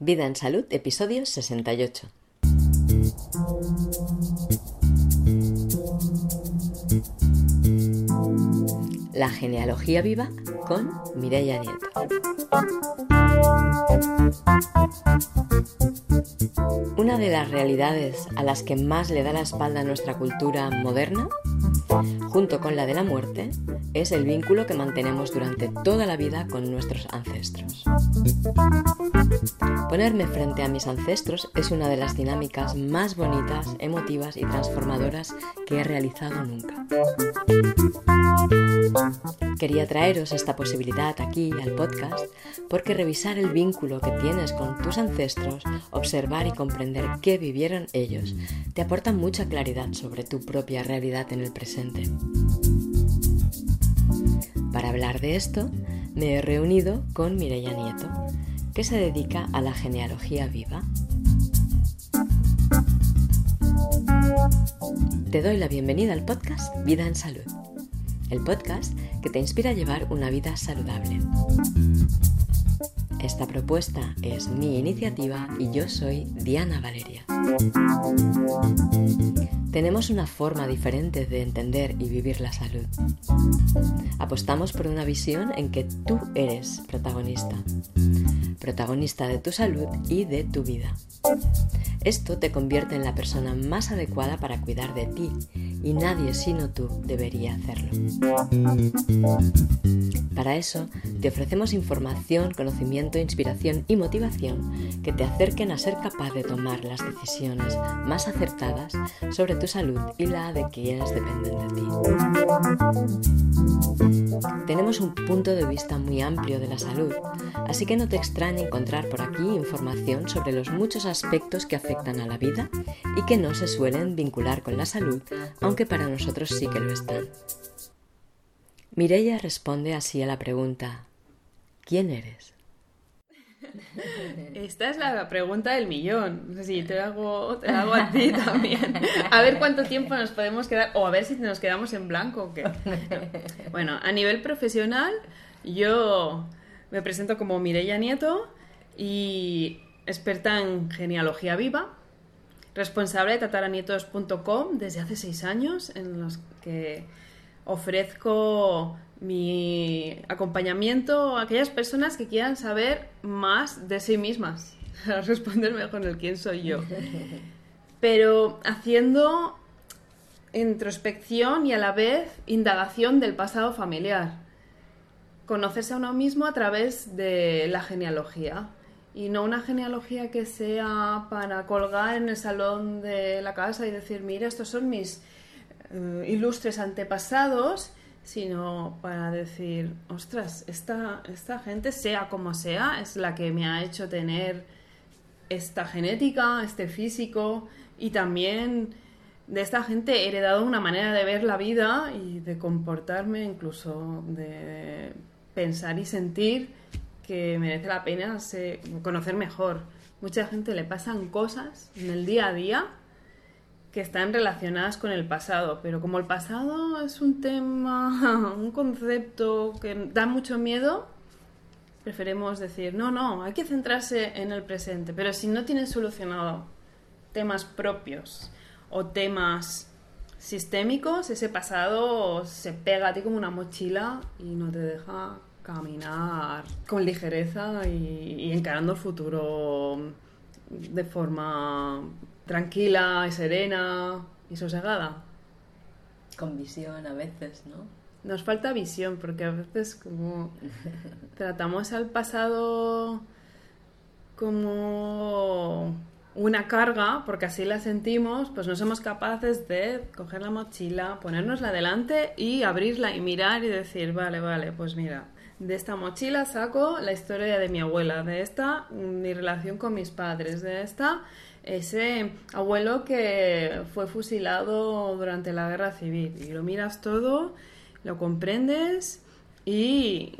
Vida en Salud, episodio 68. La genealogía viva con Mireia Nieto. Una de las realidades a las que más le da la espalda nuestra cultura moderna, junto con la de la muerte, es el vínculo que mantenemos durante toda la vida con nuestros ancestros. Ponerme frente a mis ancestros es una de las dinámicas más bonitas, emotivas y transformadoras que he realizado nunca. Quería traeros esta posibilidad aquí al podcast porque revisar el vínculo que tienes con tus ancestros, y comprender qué vivieron ellos, te aporta mucha claridad sobre tu propia realidad en el presente. Para hablar de esto, me he reunido con Mireia Nieto, que se dedica a la genealogía viva. Te doy la bienvenida al podcast Vida en Salud, el podcast que te inspira a llevar una vida saludable. Esta propuesta es mi iniciativa y yo soy Diana Valeria. Tenemos una forma diferente de entender y vivir la salud. Apostamos por una visión en que tú eres protagonista. Protagonista de tu salud y de tu vida. Esto te convierte en la persona más adecuada para cuidar de ti y nadie sino tú debería hacerlo. Para eso, te ofrecemos información, conocimiento, inspiración y motivación que te acerquen a ser capaz de tomar las decisiones más acertadas sobre tu salud y la de quienes dependen de ti. Tenemos un punto de vista muy amplio de la salud, así que no te extrañe encontrar por aquí información sobre los muchos aspectos que afectan a la vida y que no se suelen vincular con la salud, aunque para nosotros sí que lo están. Mireia responde así a la pregunta ¿Quién eres? Esta es la pregunta del millón. Sí, te la hago, te hago a ti también. A ver cuánto tiempo nos podemos quedar, o a ver si nos quedamos en blanco. Bueno, a nivel profesional, yo me presento como Mireia Nieto y experta en genealogía viva, responsable de tataranietos.com desde hace seis años, en los que ofrezco mi acompañamiento a aquellas personas que quieran saber más de sí mismas, a responderme con el quién soy yo. Pero haciendo introspección y a la vez indagación del pasado familiar. Conocerse a uno mismo a través de la genealogía. Y no una genealogía que sea para colgar en el salón de la casa y decir, mira, estos son mis eh, ilustres antepasados, sino para decir, ostras, esta, esta gente, sea como sea, es la que me ha hecho tener esta genética, este físico y también de esta gente he heredado una manera de ver la vida y de comportarme, incluso de pensar y sentir que merece la pena conocer mejor. Mucha gente le pasan cosas en el día a día que están relacionadas con el pasado, pero como el pasado es un tema, un concepto que da mucho miedo, preferimos decir, no, no, hay que centrarse en el presente, pero si no tienes solucionado temas propios o temas sistémicos, ese pasado se pega a ti como una mochila y no te deja caminar con ligereza y, encarando el futuro de forma tranquila y serena y sosegada. Con visión a veces, ¿no? Nos falta visión porque a veces como tratamos al pasado como una carga, porque así la sentimos, pues no somos capaces de coger la mochila, ponernosla delante y abrirla y mirar y decir, vale, vale, pues mira, de esta mochila saco la historia de mi abuela, de esta mi relación con mis padres, de esta ese abuelo que fue fusilado durante la guerra civil. Y lo miras todo, lo comprendes y,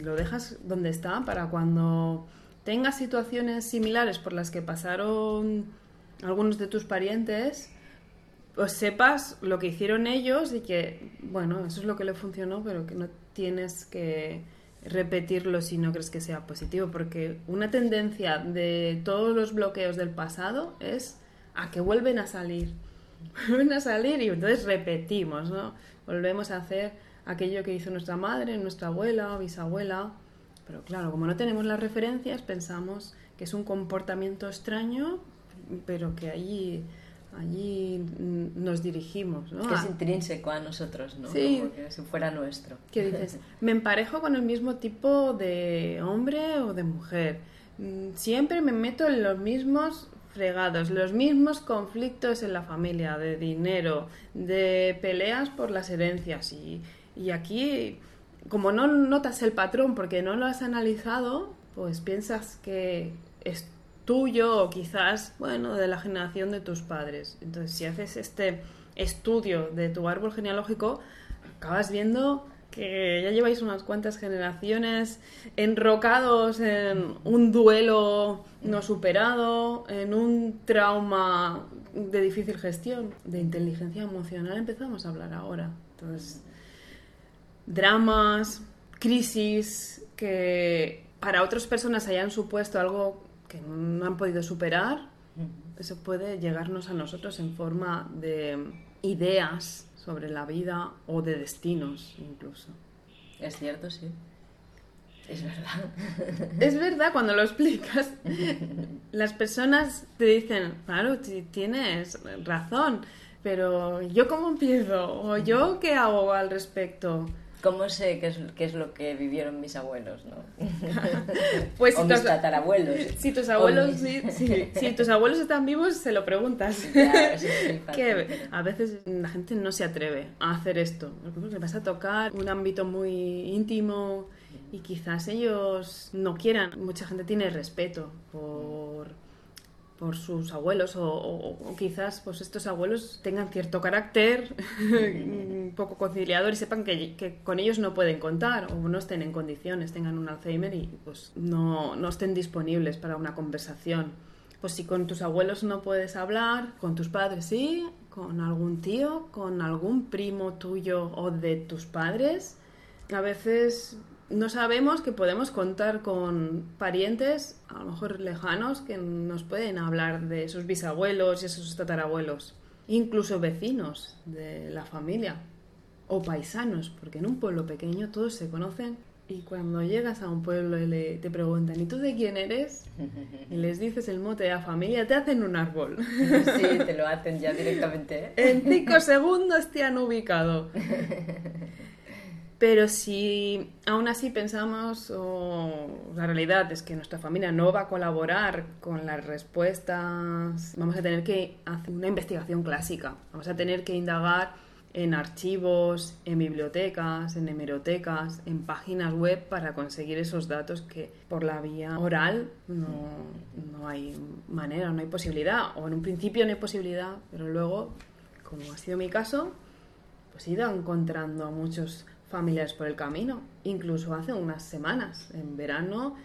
lo dejas donde está para cuando tengas situaciones similares por las que pasaron algunos de tus parientes, pues sepas lo que hicieron ellos y que, bueno, eso es lo que le funcionó, pero que no tienes que repetirlo si no crees que sea positivo, porque una tendencia de todos los bloqueos del pasado es a que vuelven a salir, vuelven a salir y entonces repetimos, ¿no? Volvemos a hacer aquello que hizo nuestra madre, nuestra abuela bisabuela, pero claro, como no tenemos las referencias, pensamos que es un comportamiento extraño, pero que allí allí nos dirigimos, ¿no? Que es intrínseco a nosotros, ¿no? Sí. Como que si fuera nuestro. ¿Qué dices? Me emparejo con el mismo tipo de hombre o de mujer. Mm, Siempre me meto en los mismos fregados, los mismos conflictos en la familia, de dinero, de peleas por las herencias. Y, y aquí, como no notas el patrón porque no lo has analizado, pues piensas que es tuyo o quizás, bueno, de la generación de tus padres. Entonces, si haces este estudio de tu árbol genealógico, acabas viendo que ya lleváis unas cuantas generaciones enrocados en un duelo no superado, en un trauma de difícil gestión, de inteligencia emocional empezamos a hablar ahora. Entonces, dramas, crisis que para otras personas hayan supuesto algo que no han podido superar, eso puede llegarnos a nosotros en forma de ideas sobre la vida o de destinos incluso. Es cierto, sí. Es verdad. Es verdad cuando lo explicas. Las personas te dicen, claro, ti- tienes razón, pero ¿yo cómo empiezo? ¿O yo qué hago al respecto? ¿Cómo sé qué es, qué es lo que vivieron mis abuelos, no? Pues o si mis tus, tatarabuelos. si tus abuelos, mis- sí, sí, si tus abuelos están vivos, se lo preguntas. Eso es que a veces la gente no se atreve a hacer esto. Le vas a tocar un ámbito muy íntimo y quizás ellos no quieran. Mucha gente tiene respeto por, por sus abuelos o, o- o quizás pues estos abuelos tengan cierto carácter un poco conciliador y sepan que, que con ellos no pueden contar o no estén en condiciones, tengan un Alzheimer y pues no, no estén disponibles para una conversación. Pues si con tus abuelos no puedes hablar, con tus padres sí, con algún tío, con algún primo tuyo o de tus padres, a veces no sabemos que podemos contar con parientes, a lo mejor lejanos, que nos pueden hablar de sus bisabuelos y sus tatarabuelos, incluso vecinos de la familia o paisanos, porque en un pueblo pequeño todos se conocen y cuando llegas a un pueblo y le- te preguntan ¿y tú de quién eres? y les dices el mote de la familia, te hacen un árbol. Sí, te lo hacen ya directamente. ¿eh? En cinco segundos te han ubicado. Pero si aún así pensamos, o la realidad es que nuestra familia no va a colaborar con las respuestas, vamos a tener que hacer una investigación clásica. Vamos a tener que indagar en archivos, en bibliotecas, en hemerotecas, en páginas web para conseguir esos datos que por la vía oral no, no hay manera, no hay posibilidad. O en un principio no hay posibilidad, pero luego, como ha sido mi caso, pues he ido encontrando a muchos familiares por el camino. Incluso hace unas semanas, en verano,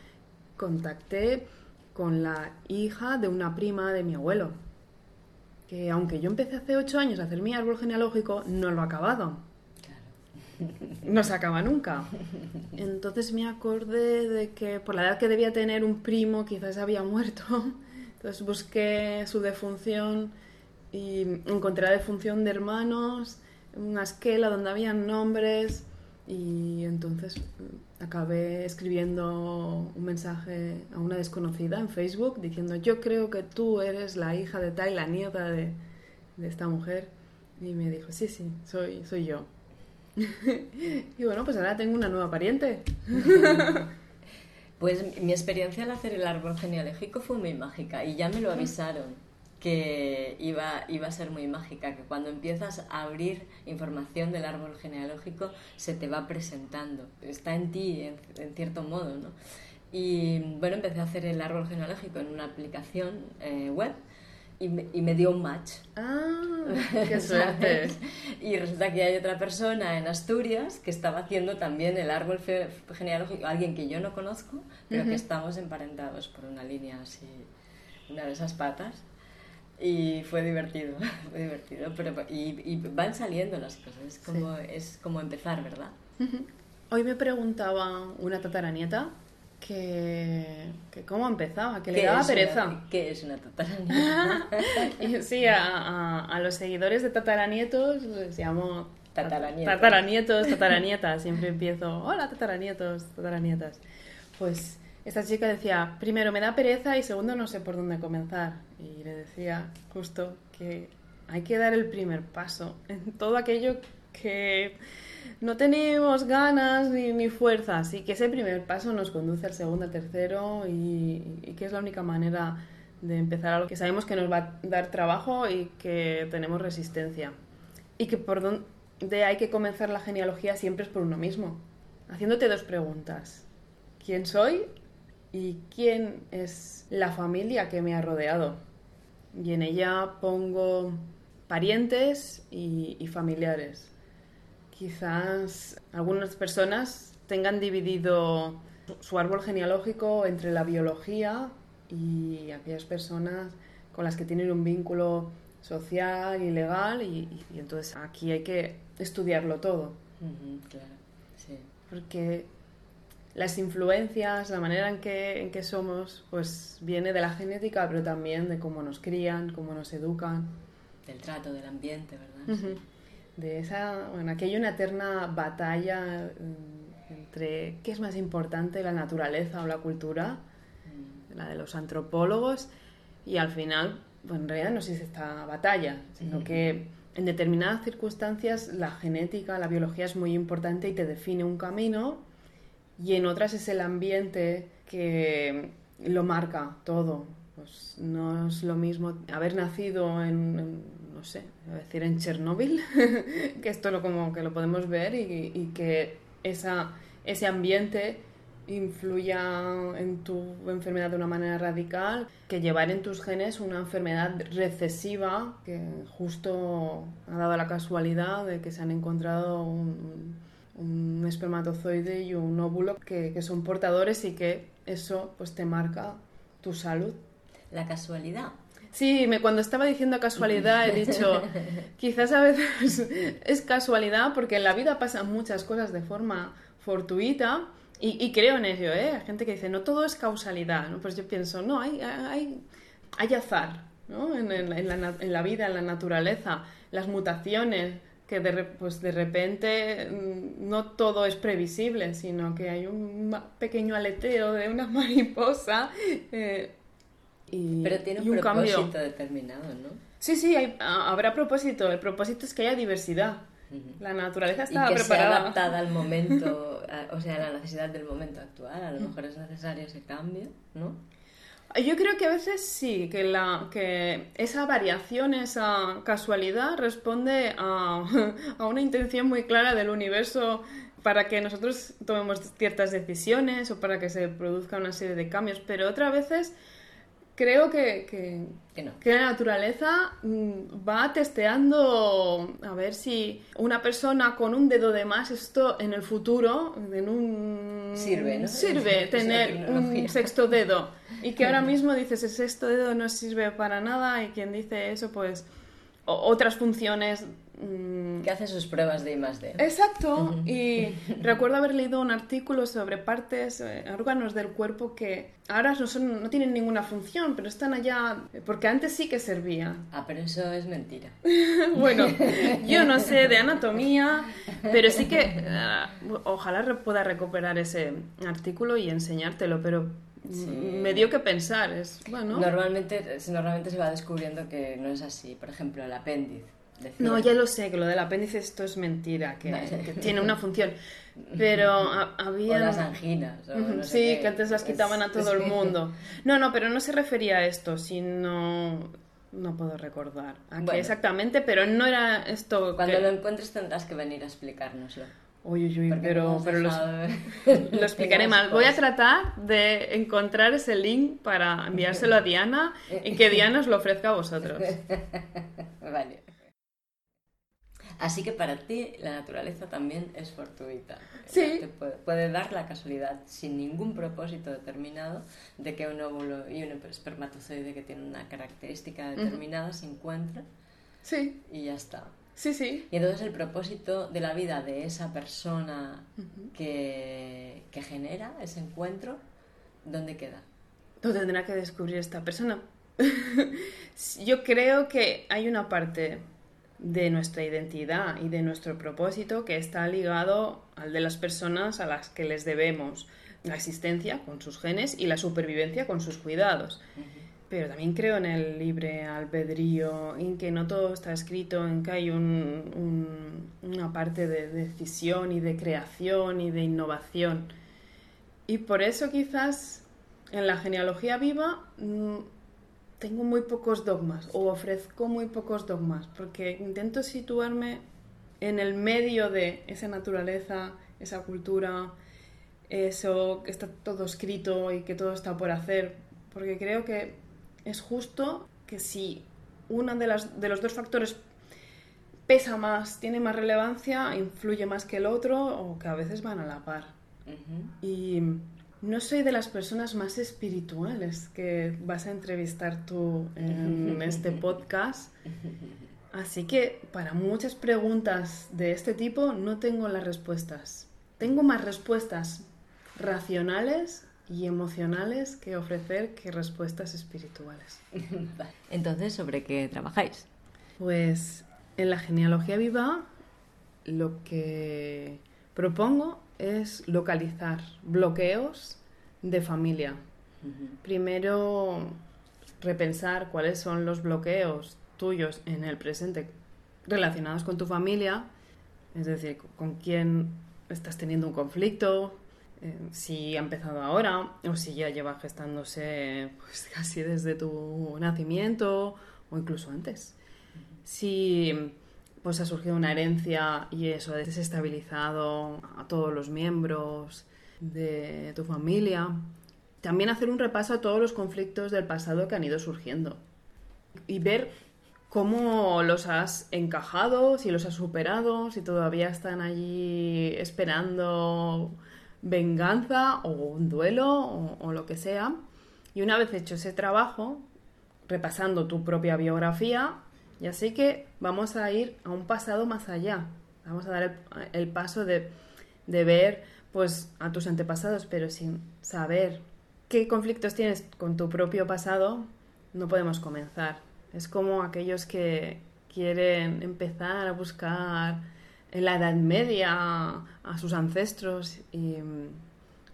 contacté con la hija de una prima de mi abuelo. Que aunque yo empecé hace ocho años a hacer mi árbol genealógico, no lo he acabado. No se acaba nunca. Entonces me acordé de que por la edad que debía tener un primo quizás había muerto. Entonces busqué su defunción y encontré la defunción de hermanos, una esquela donde habían nombres y entonces mm, acabé escribiendo un mensaje a una desconocida en Facebook diciendo yo creo que tú eres la hija de tal, la nieta de, de esta mujer y me dijo sí, sí, soy, soy yo. y bueno, pues ahora tengo una nueva pariente. Pues mi experiencia al hacer el árbol genealógico fue muy mágica y ya me lo avisaron que iba, iba a ser muy mágica, que cuando empiezas a abrir información del árbol genealógico se te va presentando, está en ti en, en cierto modo, ¿no? Y bueno, empecé a hacer el árbol genealógico en una aplicación eh, web y me, y me dio un match. Ah, qué suerte. Y resulta que hay otra persona en Asturias que estaba haciendo también el árbol genealógico, alguien que yo no conozco, pero que estamos emparentados por una línea así, una de esas patas. Y fue divertido, fue divertido. Pero, y, y van saliendo las cosas, es como, es como empezar, ¿verdad? Hoy me preguntaba una tataranieta que, que cómo empezaba, que le ¿Qué daba pereza. una- ¿Qué es una tataranieta? Y sí, a, a- a los seguidores de tataranietos les llamo Tataranietos. tataranietos, tataranietas. Siempre empiezo, hola tataranietos, tataranietas. Pues esta chica decía, primero me da pereza y segundo no sé por dónde comenzar. Y le decía justo que hay que dar el primer paso en todo aquello que no tenemos ganas ni, ni fuerzas y que ese primer paso nos conduce al segundo, al tercero y, que es la única manera de empezar algo que sabemos que nos va a dar trabajo y que tenemos resistencia. Y que por donde hay que comenzar la genealogía siempre es por uno mismo, haciéndote dos preguntas. ¿Quién soy? ¿Y quién es la familia que me ha rodeado? Y en ella pongo parientes y, y familiares. Quizás algunas personas tengan dividido su árbol genealógico entre la biología y aquellas personas con las que tienen un vínculo social y legal y, entonces aquí hay que estudiarlo todo claro, sí. porque las influencias, la manera en que, en que somos, pues viene de la genética, pero también de cómo nos crían, cómo nos educan. Del trato, del ambiente, ¿verdad? Ujú. De esa, bueno, aquí hay una eterna batalla mm, entre qué es más importante, la naturaleza o la cultura, Mm. la de los antropólogos, y al final, pues en realidad no existe esta batalla, sino que en determinadas circunstancias la genética, la biología es muy importante y te define un camino, y en otras es el ambiente que lo marca todo. Pues no es lo mismo haber nacido en, no sé, decir en Chernóbil, que esto lo, como que lo podemos ver y, y que esa, ese ambiente influya en tu enfermedad de una manera radical, que llevar en tus genes una enfermedad recesiva que justo ha dado la casualidad de que se han encontrado un, un espermatozoide y un óvulo que, que son portadores y que eso pues te marca tu salud. La casualidad. Sí, me, cuando estaba diciendo casualidad he dicho, quizás a veces es casualidad porque en la vida pasan muchas cosas de forma fortuita y, y creo en ello, ¿eh? Hay gente que dice, no todo es causalidad, ¿no? Pues yo pienso, no, hay, hay, hay azar, ¿no? En, en- en la, en la vida, en la naturaleza, las mutaciones, que de, pues de repente mm, no todo es previsible, sino que hay un pequeño aleteo de una mariposa eh, y, Pero tiene y un, propósito cambio. determinado, ¿no? Sí, sí, hay- a- habrá propósito. El propósito es que haya diversidad. La naturaleza está que sea preparada. adaptada al momento, a- o sea, a la necesidad del momento actual. A lo mejor es necesario ese cambio, ¿no? Yo creo que a veces sí, que, la, que esa variación, esa casualidad responde a, a una intención muy clara del universo para que nosotros tomemos ciertas decisiones o para que se produzca una serie de cambios. Pero otras veces creo que, que, Que no. que la naturaleza mm, va testeando a ver si una persona con un dedo de más, esto en el futuro, en un... Sirve, ¿no? Sirve tener un sexto dedo. Y que ahora mismo dices, el sexto dedo no sirve para nada y quien dice eso, pues otras funciones... mm, Que hace sus pruebas de I más D. Exacto. Y recuerdo haber leído un artículo sobre partes, eh, órganos del cuerpo que ahora no, son, no tienen ninguna función, pero están allá porque antes sí que servían. Ah, pero eso es mentira. Bueno, yo no sé de anatomía, pero sí que eh, ojalá pueda recuperar ese artículo y enseñártelo, pero mm, me dio que pensar. Es bueno. Normalmente, normalmente se va descubriendo que no es así. Por ejemplo, el apéndice. No, ya lo sé, que lo del apéndice esto es mentira, que, tiene una función. Pero ha- había... O las anginas. o no sí, que antes las quitaban a todo el mundo. No, no, pero no se refería a esto, sino... No puedo recordar a qué exactamente, pero no era esto Cuando que... lo encuentres tendrás que venir a explicárnoslo. Uy, uy, uy, Porque pero, pero los- lo explicaré mal. Voy a tratar de encontrar ese link para enviárselo a Diana y que Diana os lo ofrezca a vosotros. Vale. Así que para ti la naturaleza también es fortuita. Sí. Te puede, puede dar la casualidad sin ningún propósito determinado de que un óvulo y un espermatozoide que tienen una característica determinada se encuentren Sí, y ya está. Sí, sí. Y entonces el propósito de la vida de esa persona que, que genera ese encuentro, ¿dónde queda? Lo tendrá que descubrir esta persona. Yo creo que hay una parte de nuestra identidad y de nuestro propósito que está ligado al de las personas a las que les debemos la existencia con sus genes y la supervivencia con sus cuidados. Pero también creo en el libre albedrío, en que no todo está escrito, en que hay una parte de decisión y de creación y de innovación. Y por eso quizás en la genealogía viva mm, tengo muy pocos dogmas o ofrezco muy pocos dogmas, porque intento situarme en el medio de esa naturaleza, esa cultura, eso que está todo escrito y que todo está por hacer, porque creo que es justo que si uno de, las, de los dos factores pesa más, tiene más relevancia, influye más que el otro o que a veces van a la par. Y no soy de las personas más espirituales que vas a entrevistar tú en este podcast. Así que para muchas preguntas de este tipo no tengo las respuestas. Tengo más respuestas racionales y emocionales que ofrecer que respuestas espirituales. Entonces, ¿sobre qué trabajáis? Pues en la genealogía viva lo que propongo es localizar bloqueos de familia. Primero, repensar cuáles son los bloqueos tuyos en el presente relacionados con tu familia, es decir, con quién estás teniendo un conflicto, eh, si ha empezado ahora o si ya lleva gestándose pues, casi desde tu nacimiento o incluso antes. Si pues ha surgido una herencia y eso ha desestabilizado a todos los miembros de tu familia. También hacer un repaso a todos los conflictos del pasado que han ido surgiendo y ver cómo los has encajado, si los has superado, si todavía están allí esperando venganza o un duelo o, o lo que sea. Y una vez hecho ese trabajo, repasando tu propia biografía, y así que vamos a ir a un pasado más allá. Vamos a dar el, paso de, ver pues a tus antepasados, pero sin saber qué conflictos tienes con tu propio pasado, no podemos comenzar. Es como aquellos que quieren empezar a buscar en la Edad Media a sus ancestros y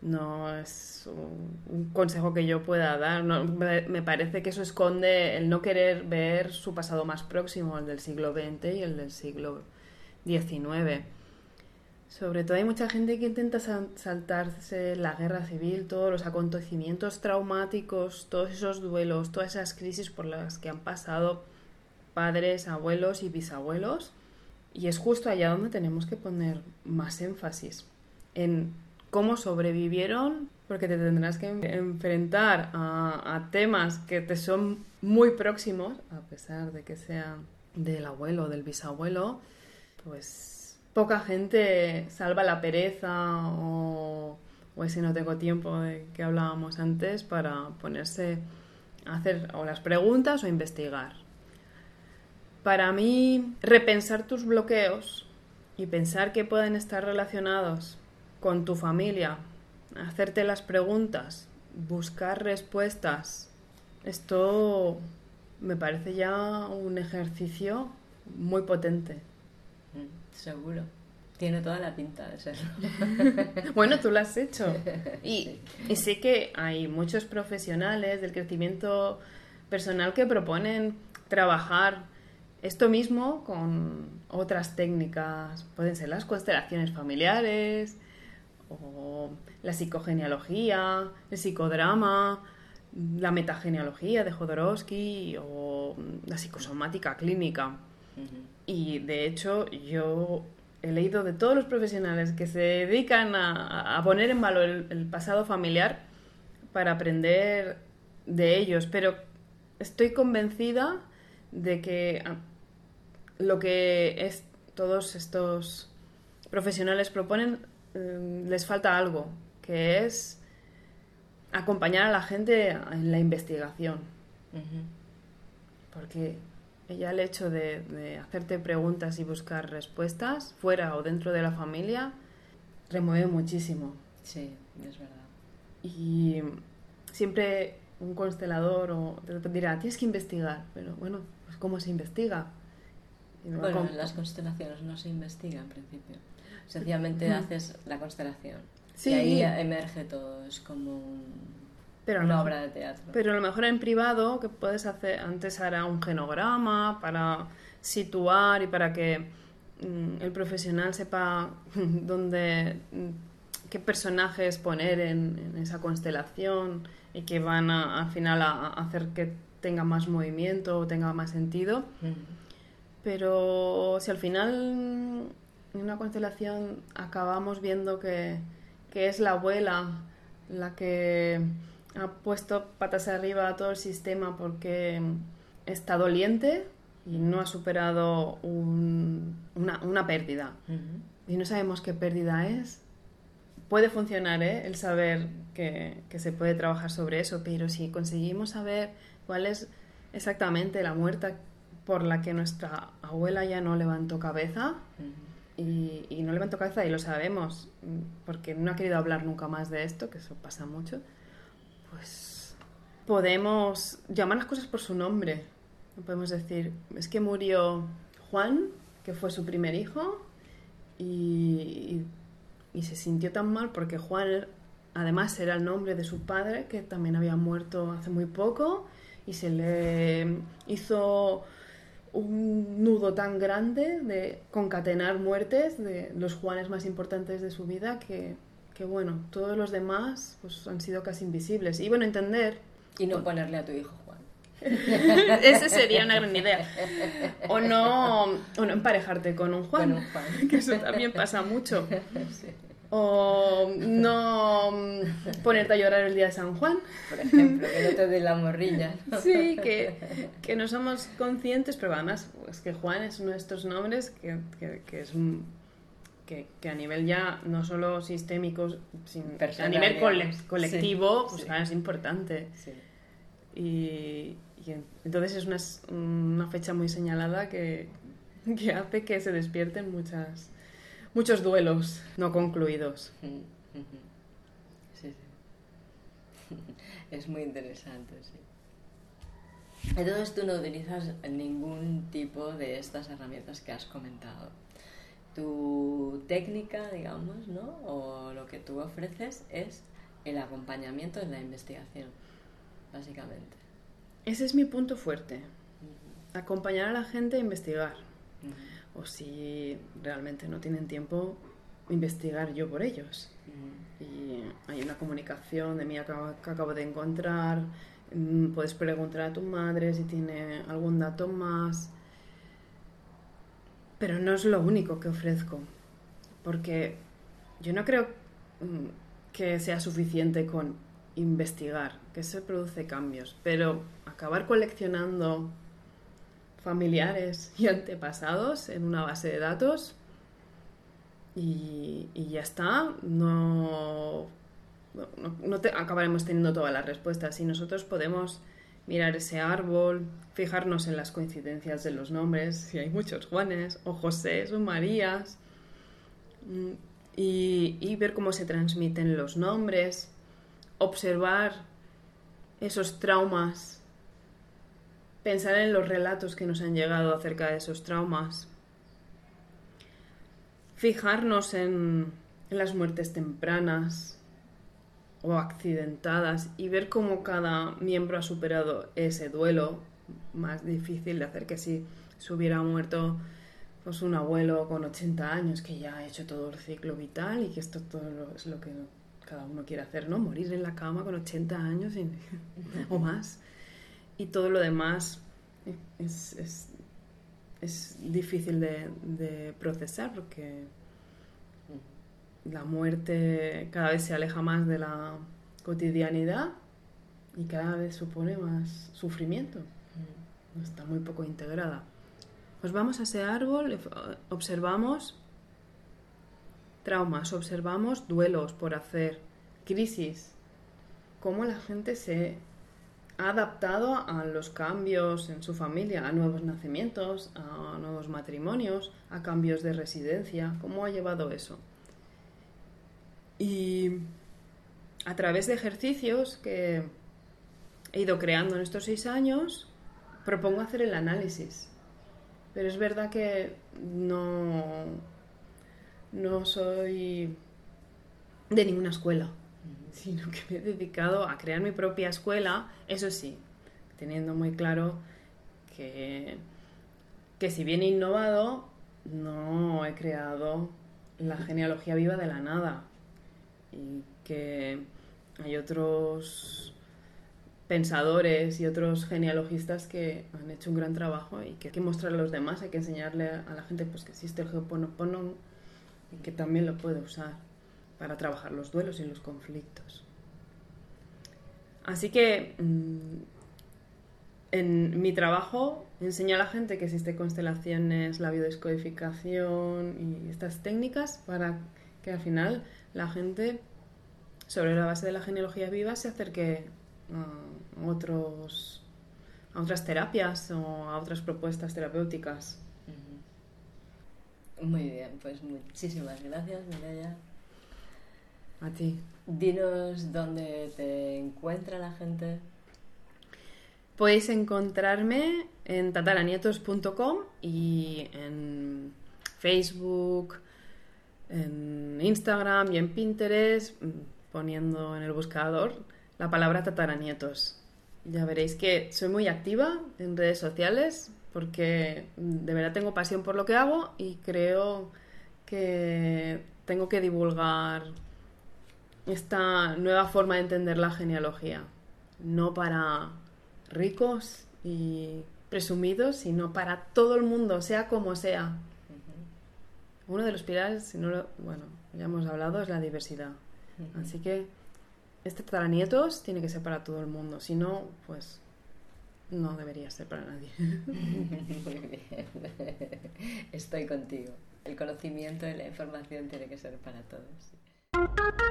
no es un consejo que yo pueda dar. me parece que eso esconde el no querer ver su pasado más próximo, el del siglo XX y el del siglo XIX. Sobre todo hay mucha gente que intenta saltarse la guerra civil, todos los acontecimientos traumáticos, todos esos duelos, todas esas crisis por las que han pasado padres, abuelos y bisabuelos. Y es justo allá donde tenemos que poner más énfasis, en cómo sobrevivieron, porque te tendrás que enfrentar a, temas que te son muy próximos, a pesar de que sean del abuelo o del bisabuelo, pues poca gente salva la pereza o, o ese no tengo tiempo de que hablábamos antes para ponerse a hacer o las preguntas o investigar. Para mí, repensar tus bloqueos y pensar que pueden estar relacionados con tu familia, hacerte las preguntas, buscar respuestas. Esto me parece ya un ejercicio muy potente. Mm, seguro. Tiene toda la pinta de serlo. bueno, tú lo has hecho. Y, y, sé que hay muchos profesionales del crecimiento personal que proponen trabajar esto mismo con otras técnicas. Pueden ser las constelaciones familiares, o la psicogenealogía, el psicodrama, la metagenealogía de Jodorowsky o la psicosomática clínica. Y de hecho yo he leído de todos los profesionales que se dedican a, poner en valor el, pasado familiar para aprender de ellos, pero estoy convencida de que ah, lo que es, todos estos profesionales proponen Em, les falta algo, que es acompañar a la gente en la investigación. Porque ya el hecho de, de hacerte preguntas y buscar respuestas, fuera o dentro de la familia, remueve muchísimo. Sí, es verdad. Y siempre un constelador o te dirá, tienes que investigar, pero bueno, pues ¿cómo se investiga? Bueno, en las constelaciones no se investiga en principio. Sencillamente haces la constelación. Sí. Y ahí emerge todo, es como un- pero una no. obra de teatro. Pero a lo mejor en privado, que puedes hacer, antes hará un genograma para situar y para que mm, el profesional sepa dónde, mm, qué personajes poner en, en esa constelación y que van a- al final a, a hacer que tenga más movimiento o tenga más sentido. Pero si al final en una constelación acabamos viendo que, que es la abuela la que ha puesto patas arriba a todo el sistema porque está doliente y no ha superado un- una, una pérdida. Y no sabemos qué pérdida es. Puede funcionar ¿eh? el saber que, que se puede trabajar sobre eso, pero si conseguimos saber cuál es exactamente la muerte por la que nuestra abuela ya no levantó cabeza. Y, y no levantó cabeza y lo sabemos, porque no ha querido hablar nunca más de esto, que eso pasa mucho, pues podemos llamar las cosas por su nombre. Podemos decir, es que murió Juan, que fue su primer hijo, y, y se sintió tan mal porque Juan además era el nombre de su padre, que también había muerto hace muy poco, y se le hizo un nudo tan grande de concatenar muertes de los Juanes más importantes de su vida que, que bueno, todos los demás pues, han sido casi invisibles. Y bueno, entender, Y no ponerle a tu hijo Juan. esa sería una gran idea. O no, o no emparejarte con un Juan, Con un Juan. que eso también pasa mucho. Sí. O no mm, ponerte a llorar el día de San Juan. Por ejemplo, que no te dé la morrilla. Sí, que, que no somos conscientes, pero además es que Juan es uno de estos nombres que, que, que es un- que, que a nivel ya no solo sistémico, sin, a nivel cole- colectivo, Sí, pues sí. claro, es importante. Sí. Y, y en- entonces es una, una fecha muy señalada que, que hace que se despierten muchas, muchos duelos no concluidos. Sí, sí. Es muy interesante, sí. Entonces tú no utilizas ningún tipo de estas herramientas que has comentado. Tu técnica, digamos, ¿no? O lo que tú ofreces es el acompañamiento en la investigación, básicamente. Ese es mi punto fuerte. Acompañar a la gente a investigar. Ujú, o si realmente no tienen tiempo, investigar yo por ellos. ujú. Y hay una comunicación de mí que acabo de encontrar, mm, puedes preguntar a tu madre si tiene algún dato más, pero no es lo único que ofrezco, porque yo no creo mm, que sea suficiente con investigar, que se produce cambios, pero acabar coleccionando familiares y antepasados en una base de datos y, ya está, no, no, acabaremos teniendo todas las respuestas. Y nosotros podemos mirar ese árbol, fijarnos en las coincidencias de los nombres, si hay muchos Juanes o José o Marías, mm, y ver cómo se transmiten los nombres, observar esos traumas, pensar en los relatos que nos han llegado acerca de esos traumas, fijarnos en, las muertes tempranas o accidentadas y ver cómo cada miembro ha superado ese duelo más difícil de hacer que si se hubiera muerto pues un abuelo con 80 años que ya ha hecho todo el ciclo vital y que esto todo lo- es lo que cada uno quiere hacer, ¿no? Morir en la cama con 80 años o más. Y todo lo demás es, es, es difícil de, de procesar porque la muerte cada vez se aleja más de la cotidianidad y cada vez supone más sufrimiento. Está muy poco integrada. Pues vamos a ese árbol, ef- observamos traumas, observamos duelos por hacer, crisis, cómo la gente se ha adaptado a los cambios en su familia, a nuevos nacimientos, a nuevos matrimonios, a cambios de residencia. ¿Cómo ha llevado eso? Y a través de ejercicios que he ido creando en estos seis años, propongo hacer el análisis. Pero es verdad que no, no soy de ninguna escuela sino que me he dedicado a crear mi propia escuela, eso sí, teniendo muy claro que, que si bien he innovado, no he creado la genealogía viva de la nada. Y que hay otros pensadores y otros genealogistas que han hecho un gran trabajo y que hay que mostrar a los demás, hay que enseñarle a la gente pues que existe el Ho'oponopono y que también lo puede usar para trabajar los duelos y los conflictos. Así que mm, en mi trabajo enseño a la gente que existe constelaciones, la biodescodificación y estas técnicas para que al final la gente, sobre la base de la genealogía viva, se acerque a, otros, a otras terapias o a otras propuestas terapéuticas. Muy bien, pues muchísimas gracias, Mireia. A ti. Dinos dónde te encuentra la gente. Podéis encontrarme en tataranietos.com y en Facebook, en Instagram y en Pinterest, mm, poniendo en el buscador la palabra tataranietos. Ya veréis que soy muy activa en redes sociales porque mm, de verdad tengo pasión por lo que hago y creo que tengo que divulgar esta nueva forma de entender la genealogía, no para ricos y presumidos, sino para todo el mundo, sea como sea. Uno de los pilares, si no lo, bueno, ya hemos hablado, es la diversidad. Así que este para nietos tiene que ser para todo el mundo, si no, pues no debería ser para nadie. Muy bien, estoy contigo. El conocimiento y la información tiene que ser para todos.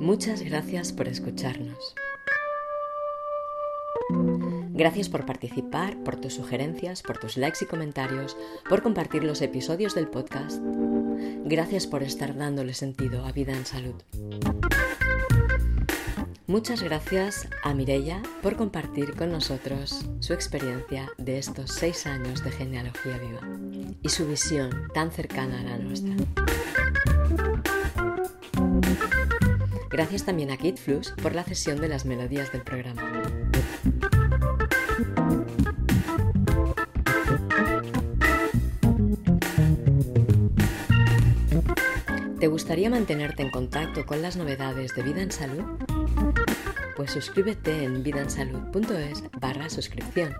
Muchas gracias por escucharnos. Gracias por participar, por tus sugerencias, por tus likes y comentarios, por compartir los episodios del podcast. Gracias por estar dándole sentido a Vida en Salud. Muchas gracias a Mireia por compartir con nosotros su experiencia de estos seis años de genealogía viva y su visión tan cercana a la nuestra. Gracias también a Kit Flux por la cesión de las melodías del programa. ¿Te gustaría mantenerte en contacto con las novedades de Vida en Salud? Pues suscríbete en vidansalud.es barra suscripción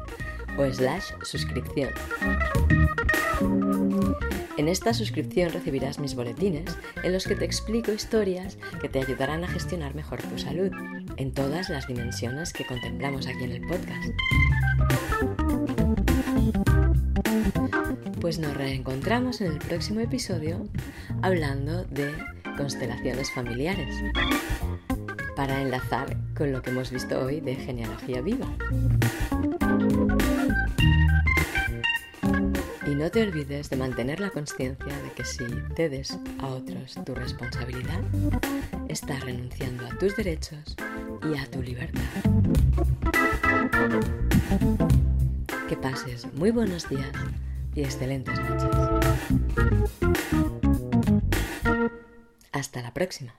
o slash suscripción. En esta suscripción recibirás mis boletines en los que te explico historias que te ayudarán a gestionar mejor tu salud en todas las dimensiones que contemplamos aquí en el podcast. Pues nos reencontramos en el próximo episodio hablando de constelaciones familiares para enlazar con lo que hemos visto hoy de genealogía viva. Y no te olvides de mantener la conciencia de que si cedes a otros tu responsabilidad, estás renunciando a tus derechos y a tu libertad. Que pases muy buenos días y excelentes noches. Hasta la próxima.